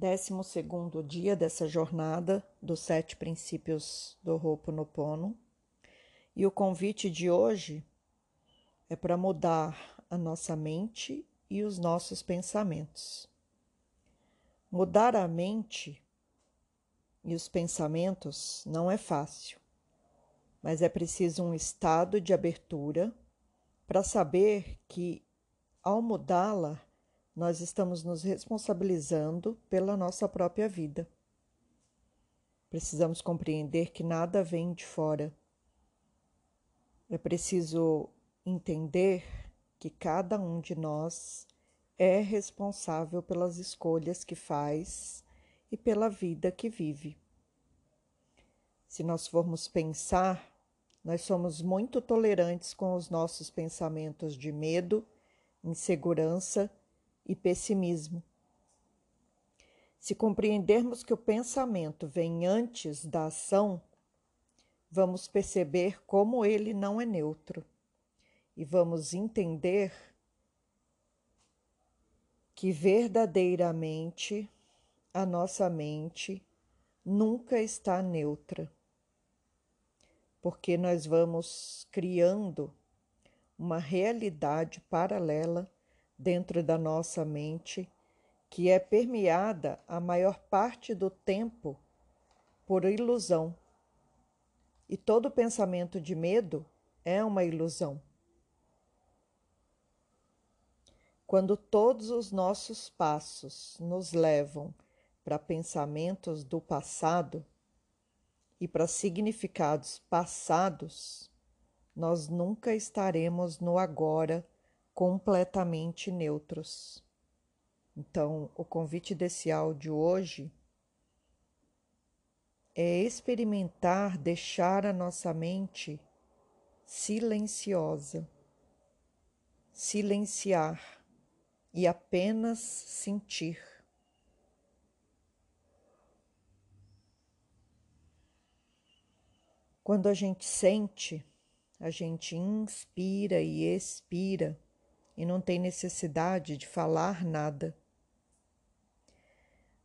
Décimo segundo dia dessa jornada dos sete princípios do Ho'oponopono. E o convite de hoje é para mudar a nossa mente e os nossos pensamentos. Mudar a mente e os pensamentos não é fácil, mas é preciso um estado de abertura para saber que, ao mudá-la, nós estamos nos responsabilizando pela nossa própria vida. Precisamos compreender que nada vem de fora. É preciso entender que cada um de nós é responsável pelas escolhas que faz e pela vida que vive. Se nós formos pensar, nós somos muito tolerantes com os nossos pensamentos de medo, insegurança e pessimismo. Se compreendermos que o pensamento vem antes da ação, vamos perceber como ele não é neutro e vamos entender que verdadeiramente a nossa mente nunca está neutra, porque nós vamos criando uma realidade paralela dentro da nossa mente que é permeada a maior parte do tempo por ilusão. E todo pensamento de medo é uma ilusão. Quando todos os nossos passos nos levam para pensamentos do passado e para significados passados, nós nunca estaremos no agora completamente neutros. Então, o convite desse áudio hoje é experimentar deixar a nossa mente silenciosa, silenciar e apenas sentir. Quando a gente sente, a gente inspira e expira e não tem necessidade de falar nada.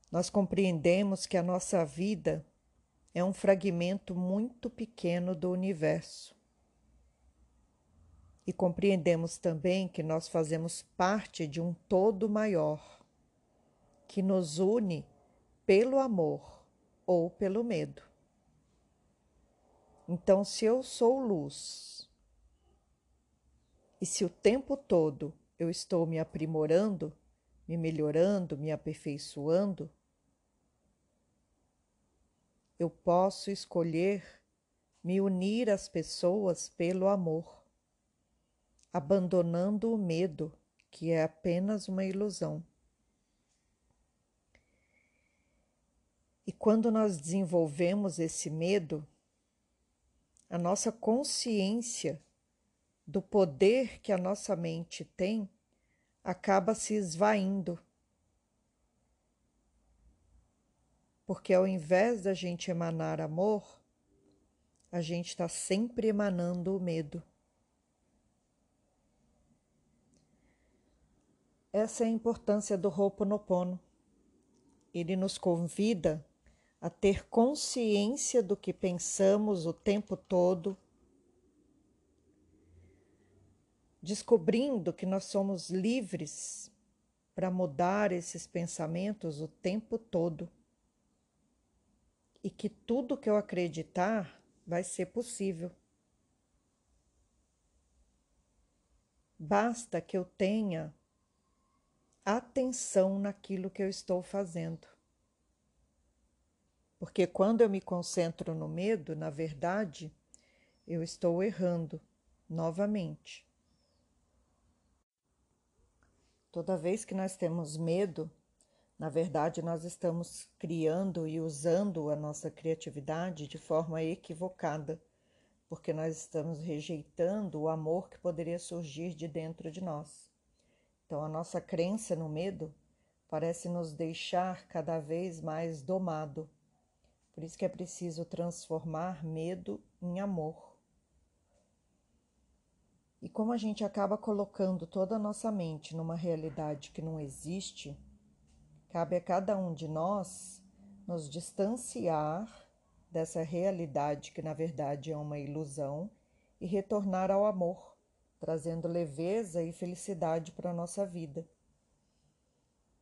Nós compreendemos que a nossa vida é um fragmento muito pequeno do universo. E compreendemos também que nós fazemos parte de um todo maior, que nos une pelo amor ou pelo medo. Então, se eu sou luz e se o tempo todo eu estou me aprimorando, me melhorando, me aperfeiçoando, eu posso escolher me unir às pessoas pelo amor, abandonando o medo, que é apenas uma ilusão. E quando nós desenvolvemos esse medo, a nossa consciência do poder que a nossa mente tem acaba se esvaindo. Porque ao invés da gente emanar amor, a gente está sempre emanando o medo. Essa é a importância do Ho'oponopono. Ele nos convida a ter consciência do que pensamos o tempo todo descobrindo que nós somos livres para mudar esses pensamentos o tempo todo e que tudo que eu acreditar vai ser possível. Basta que eu tenha atenção naquilo que eu estou fazendo. Porque quando eu me concentro no medo, na verdade, eu estou errando novamente. Toda vez que nós temos medo, na verdade, nós estamos criando e usando a nossa criatividade de forma equivocada, porque nós estamos rejeitando o amor que poderia surgir de dentro de nós. Então, a nossa crença no medo parece nos deixar cada vez mais domado. Por isso que é preciso transformar medo em amor. E como a gente acaba colocando toda a nossa mente numa realidade que não existe, Cabe a cada um de nós nos distanciar dessa realidade que, na verdade, é uma ilusão e retornar ao amor, trazendo leveza e felicidade para a nossa vida.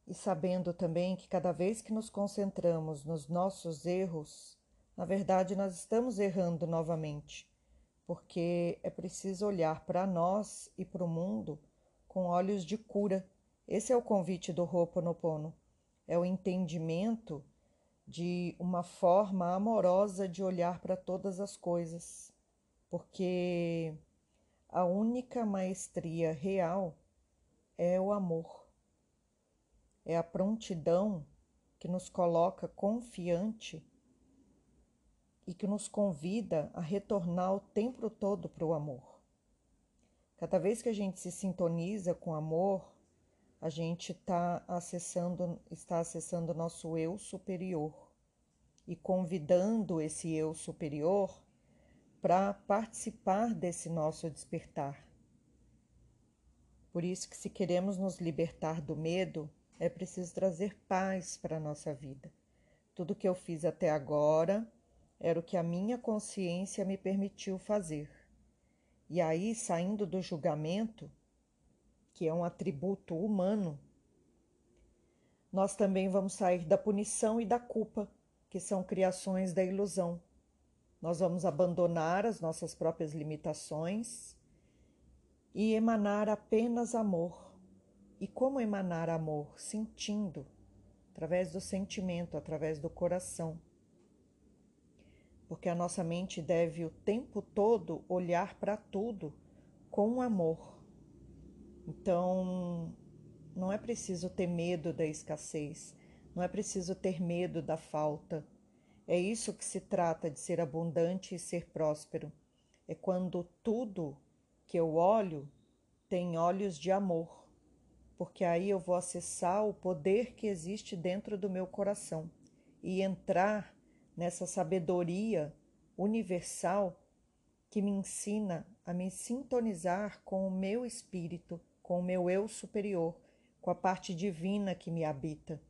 E sabendo também que cada vez que nos concentramos nos nossos erros, na verdade nós estamos errando novamente, porque é preciso olhar para nós e para o mundo com olhos de cura. Esse é o convite do Ho'oponopono. É o entendimento de uma forma amorosa de olhar para todas as coisas, porque a única maestria real é o amor. É a prontidão que nos coloca confiante e que nos convida a retornar o tempo todo para o amor. Cada vez que a gente se sintoniza com amor, a gente tá acessando, está acessando nosso eu superior e convidando esse eu superior para participar desse nosso despertar. Por isso que se queremos nos libertar do medo, é preciso trazer paz para a nossa vida. Tudo que eu fiz até agora era o que a minha consciência me permitiu fazer. E aí, saindo do julgamento, que é um atributo humano, nós também vamos sair da punição e da culpa, que são criações da ilusão. Nós vamos abandonar as nossas próprias limitações e emanar apenas amor. E como emanar amor? Sentindo, através do sentimento, através do coração. Porque a nossa mente deve o tempo todo olhar para tudo com amor então, não é preciso ter medo da escassez, não é preciso ter medo da falta. É isso que se trata de ser abundante e ser próspero. É quando tudo que eu olho tem olhos de amor, porque aí eu vou acessar o poder que existe dentro do meu coração e entrar nessa sabedoria universal que me ensina a me sintonizar com o meu espírito com o meu eu superior, com a parte divina que me habita.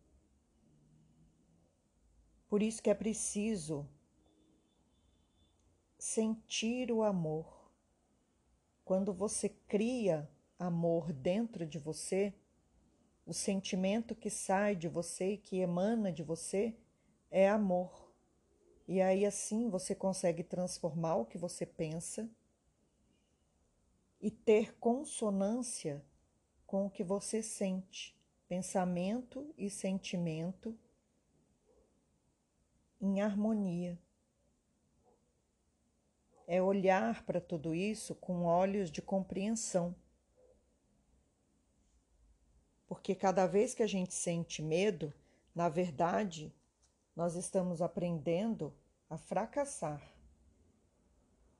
Por isso que é preciso sentir o amor. Quando você cria amor dentro de você, o sentimento que sai de você e que emana de você é amor. E aí assim você consegue transformar o que você pensa e ter consonância com o que você sente, pensamento e sentimento em harmonia. É olhar para tudo isso com olhos de compreensão. Porque cada vez que a gente sente medo, na verdade, nós estamos aprendendo a fracassar.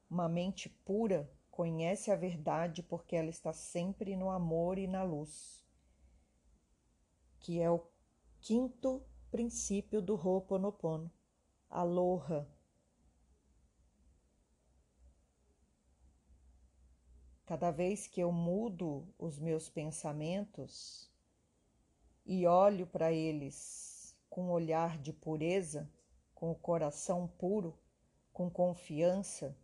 Uma mente pura conhece a verdade porque ela está sempre no amor e na luz, que é o quinto princípio do Ho'oponopono, aloha. Cada vez que eu mudo os meus pensamentos e olho para eles com um olhar de pureza, com o coração puro, com confiança,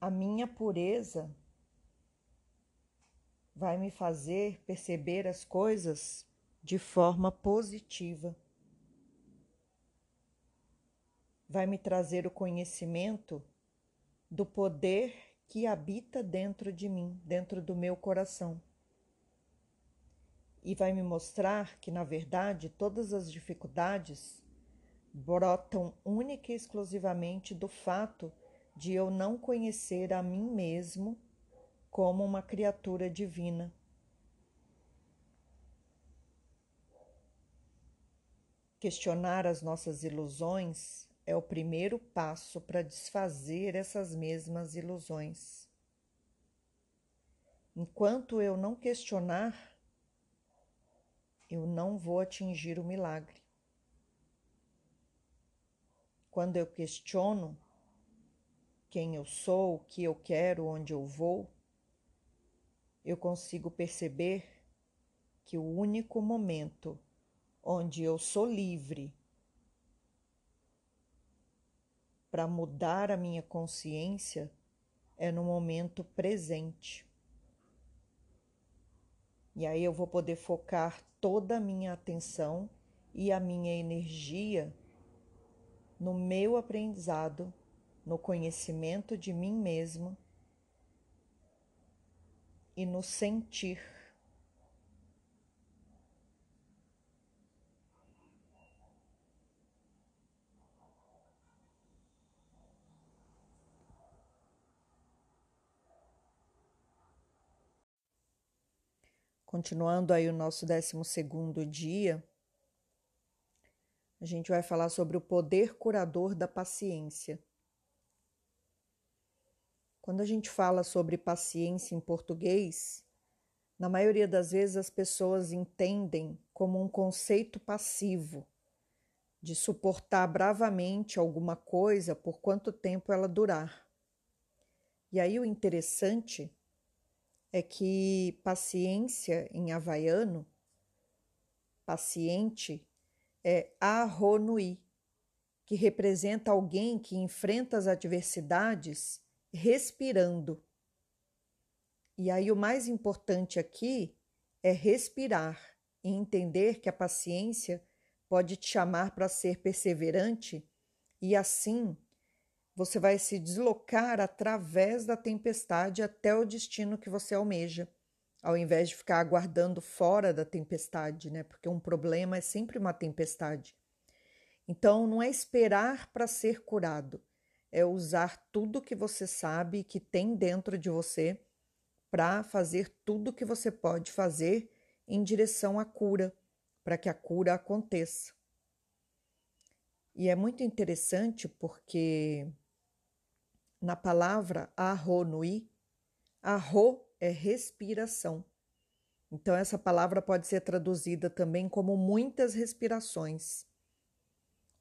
a minha pureza vai me fazer perceber as coisas de forma positiva. Vai me trazer o conhecimento do poder que habita dentro de mim, dentro do meu coração. E vai me mostrar que, na verdade, todas as dificuldades brotam única e exclusivamente do fato de eu não conhecer a mim mesmo como uma criatura divina. Questionar as nossas ilusões é o primeiro passo para desfazer essas mesmas ilusões. Enquanto eu não questionar, eu não vou atingir o milagre. Quando eu questiono, quem eu sou, o que eu quero, onde eu vou, eu consigo perceber que o único momento onde eu sou livre para mudar a minha consciência é no momento presente. E aí eu vou poder focar toda a minha atenção e a minha energia no meu aprendizado, no conhecimento de mim mesmo e no sentir. Continuando aí o nosso 12 segundo dia, a gente vai falar sobre o poder curador da paciência. Quando a gente fala sobre paciência em português, na maioria das vezes as pessoas entendem como um conceito passivo, de suportar bravamente alguma coisa por quanto tempo ela durar. E aí o interessante é que paciência em havaiano, paciente, é ahonui, que representa alguém que enfrenta as adversidades respirando. E aí o mais importante aqui é respirar e entender que a paciência pode te chamar para ser perseverante e assim você vai se deslocar através da tempestade até o destino que você almeja, ao invés de ficar aguardando fora da tempestade, né? Porque um problema é sempre uma tempestade. Então, não é esperar para ser curado, é usar tudo que você sabe que tem dentro de você para fazer tudo que você pode fazer em direção à cura, para que a cura aconteça. E é muito interessante porque na palavra arronui, arro é respiração. Então, essa palavra pode ser traduzida também como muitas respirações.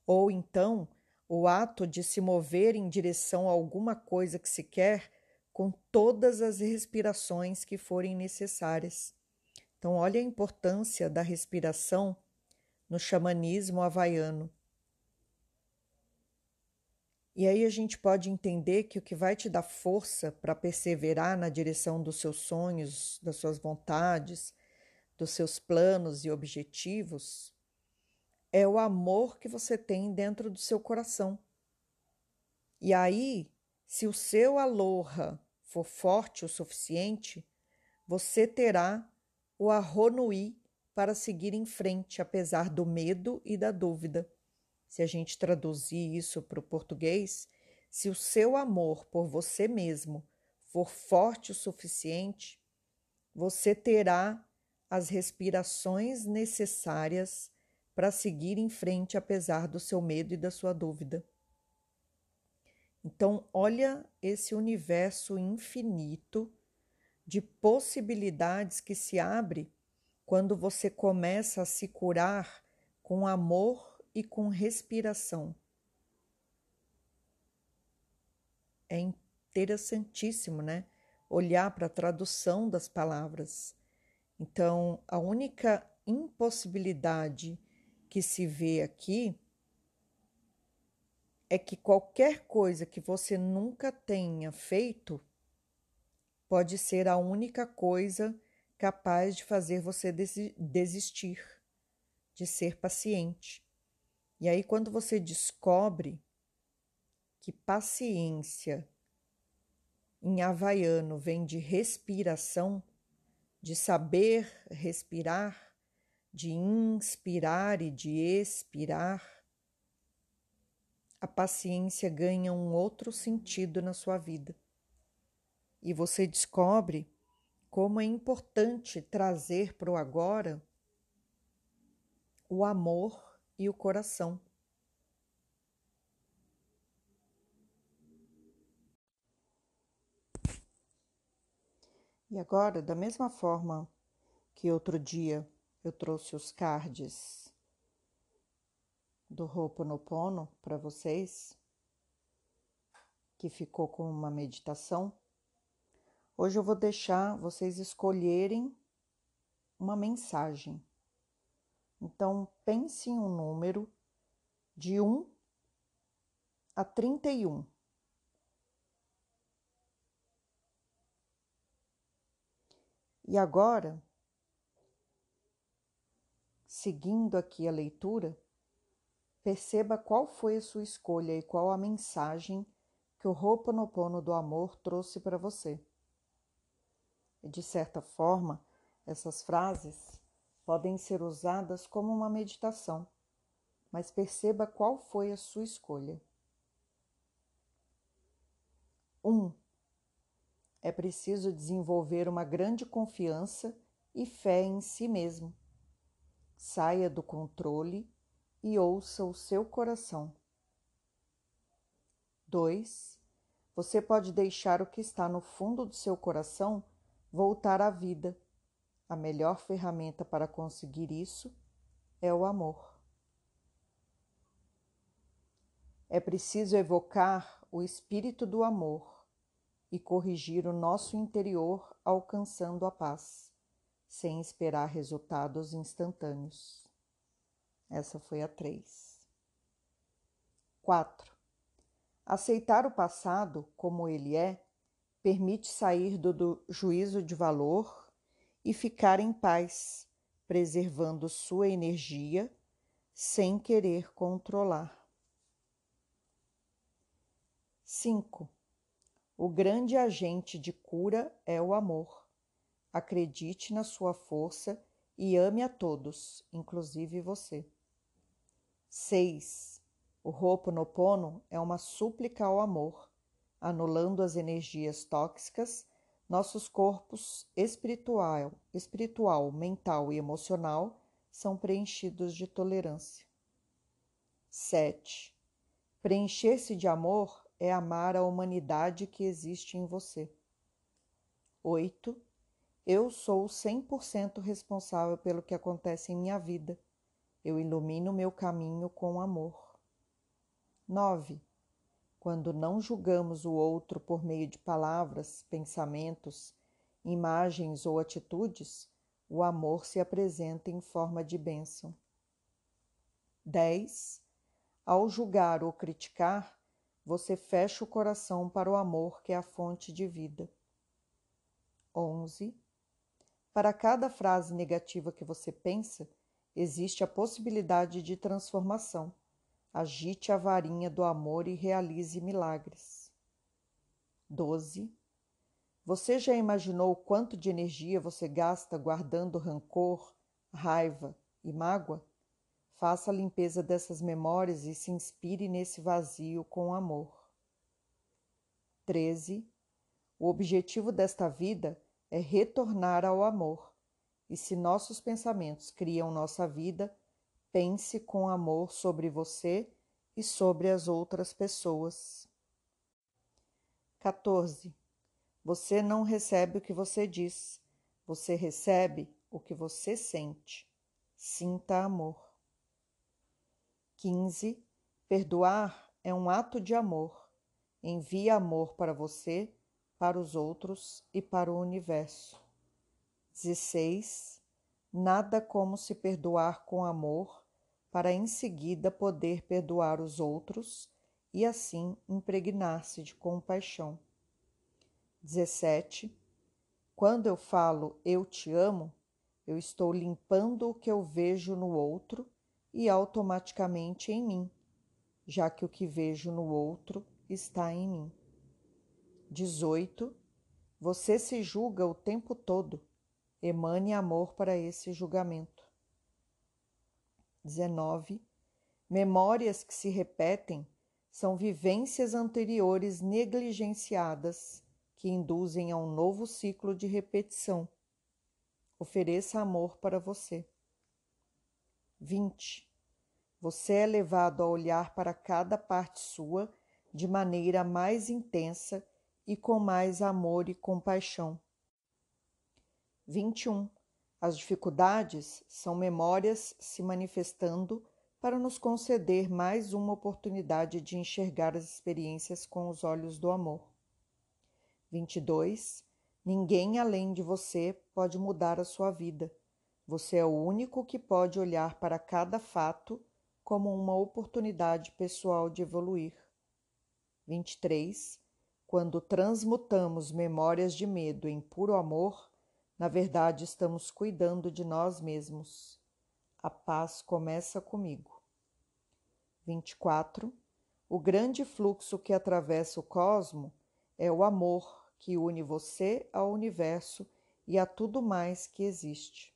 Ou então, o ato de se mover em direção a alguma coisa que se quer com todas as respirações que forem necessárias. Então, olha a importância da respiração no xamanismo havaiano. E aí a gente pode entender que o que vai te dar força para perseverar na direção dos seus sonhos, das suas vontades, dos seus planos e objetivos é o amor que você tem dentro do seu coração. E aí, se o seu aloha for forte o suficiente, você terá o arronui para seguir em frente, apesar do medo e da dúvida. Se a gente traduzir isso para o português, se o seu amor por você mesmo for forte o suficiente, você terá as respirações necessárias para seguir em frente apesar do seu medo e da sua dúvida. Então, olha esse universo infinito de possibilidades que se abre quando você começa a se curar com amor e com respiração. É interessantíssimo, né? Olhar para a tradução das palavras. Então, a única impossibilidade que se vê aqui é que qualquer coisa que você nunca tenha feito pode ser a única coisa capaz de fazer você desistir, de ser paciente. E aí, quando você descobre que paciência em havaiano vem de respiração, de saber respirar, de inspirar e de expirar, a paciência ganha um outro sentido na sua vida. E você descobre como é importante trazer para o agora o amor e o coração. E agora, da mesma forma que outro dia eu trouxe os cards do Ho'oponopono para vocês, que ficou com uma meditação. Hoje eu vou deixar vocês escolherem uma mensagem. Então, pense em um número de 1 a 31. E agora, seguindo aqui a leitura, perceba qual foi a sua escolha e qual a mensagem que o Ho'oponopono do amor trouxe para você. E de certa forma, essas frases podem ser usadas como uma meditação, mas perceba qual foi a sua escolha. 1. Um, é preciso desenvolver uma grande confiança e fé em si mesmo. Saia do controle e ouça o seu coração. 2. Você pode deixar o que está no fundo do seu coração voltar à vida. A melhor ferramenta para conseguir isso é o amor. É preciso evocar o espírito do amor e corrigir o nosso interior alcançando a paz, sem esperar resultados instantâneos. Essa foi a 3. 4. Aceitar o passado como ele é permite sair do, do juízo de valor e ficar em paz, preservando sua energia sem querer controlar. 5. O grande agente de cura é o amor. Acredite na sua força e ame a todos, inclusive você. 6. O Ho'oponopono é uma súplica ao amor. Anulando as energias tóxicas, nossos corpos espiritual, espiritual, mental e emocional são preenchidos de tolerância. 7. Preencher-se de amor é amar a humanidade que existe em você. 8. Eu sou 100% responsável pelo que acontece em minha vida. Eu ilumino meu caminho com amor. 9. Quando não julgamos o outro por meio de palavras, pensamentos, imagens ou atitudes, o amor se apresenta em forma de bênção. 10. Ao julgar ou criticar, você fecha o coração para o amor que é a fonte de vida. 11. Para cada frase negativa que você pensa, existe a possibilidade de transformação. Agite a varinha do amor e realize milagres. 12. Você já imaginou quanto de energia você gasta guardando rancor, raiva e mágoa? Faça a limpeza dessas memórias e se inspire nesse vazio com amor. 13. O objetivo desta vida é retornar ao amor. E se nossos pensamentos criam nossa vida, pense com amor sobre você e sobre as outras pessoas. 14. Você não recebe o que você diz, você recebe o que você sente. Sinta amor. 15. Perdoar é um ato de amor. Envie amor para você, para os outros e para o universo. 16. Nada como se perdoar com amor, para em seguida poder perdoar os outros e assim impregnar-se de compaixão. 17. Quando eu falo eu te amo, eu estou limpando o que eu vejo no outro e automaticamente em mim, já que o que vejo no outro está em mim. 18. Você se julga o tempo todo. Emane amor para esse julgamento. 19. Memórias que se repetem são vivências anteriores negligenciadas que induzem a um novo ciclo de repetição. Ofereça amor para você. 20. Você é levado a olhar para cada parte sua de maneira mais intensa e com mais amor e compaixão. 21. As dificuldades são memórias se manifestando para nos conceder mais uma oportunidade de enxergar as experiências com os olhos do amor. 22. Ninguém além de você pode mudar a sua vida Você é o único que pode olhar para cada fato como uma oportunidade pessoal de evoluir. 23. Quando transmutamos memórias de medo em puro amor, na verdade estamos cuidando de nós mesmos. A paz começa comigo. 24. O grande fluxo que atravessa o cosmo é o amor que une você ao universo e a tudo mais que existe.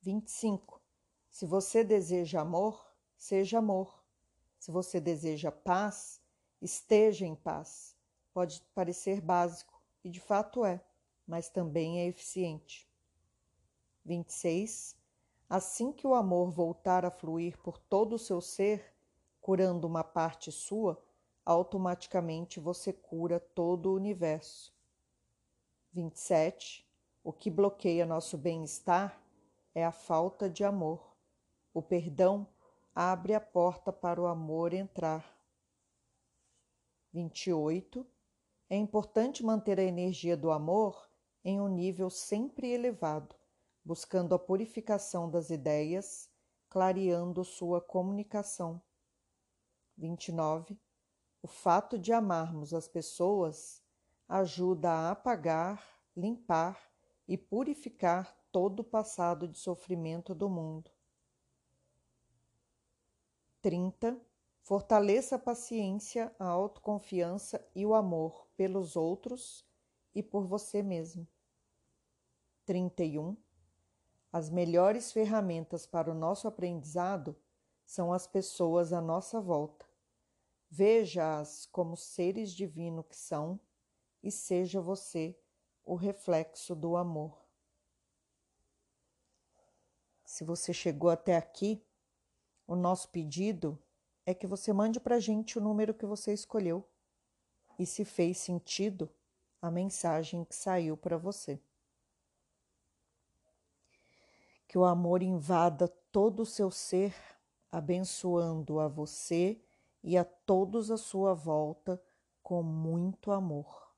Vinte e cinco. Se você deseja amor, seja amor. Se você deseja paz, esteja em paz. Pode parecer básico, e de fato é, mas também é eficiente. 26. Assim que o amor voltar a fluir por todo o seu ser, curando uma parte sua, automaticamente você cura todo o universo. 27. O que bloqueia nosso bem-estar é a falta de amor. O perdão abre a porta para o amor entrar. 28. É importante manter a energia do amor em um nível sempre elevado buscando a purificação das ideias, clareando sua comunicação. 29. O fato de amarmos as pessoas ajuda a apagar, limpar e purificar todo o passado de sofrimento do mundo. 30. Fortaleça a paciência, a autoconfiança e o amor pelos outros e por você mesmo. 31. As melhores ferramentas para o nosso aprendizado são as pessoas à nossa volta. Veja-as como seres divinos que são e seja você o reflexo do amor. Se você chegou até aqui, o nosso pedido é que você mande para a gente o número que você escolheu e se fez sentido a mensagem que saiu para você que o amor invada todo o seu ser, abençoando a você e a todos à sua volta com muito amor.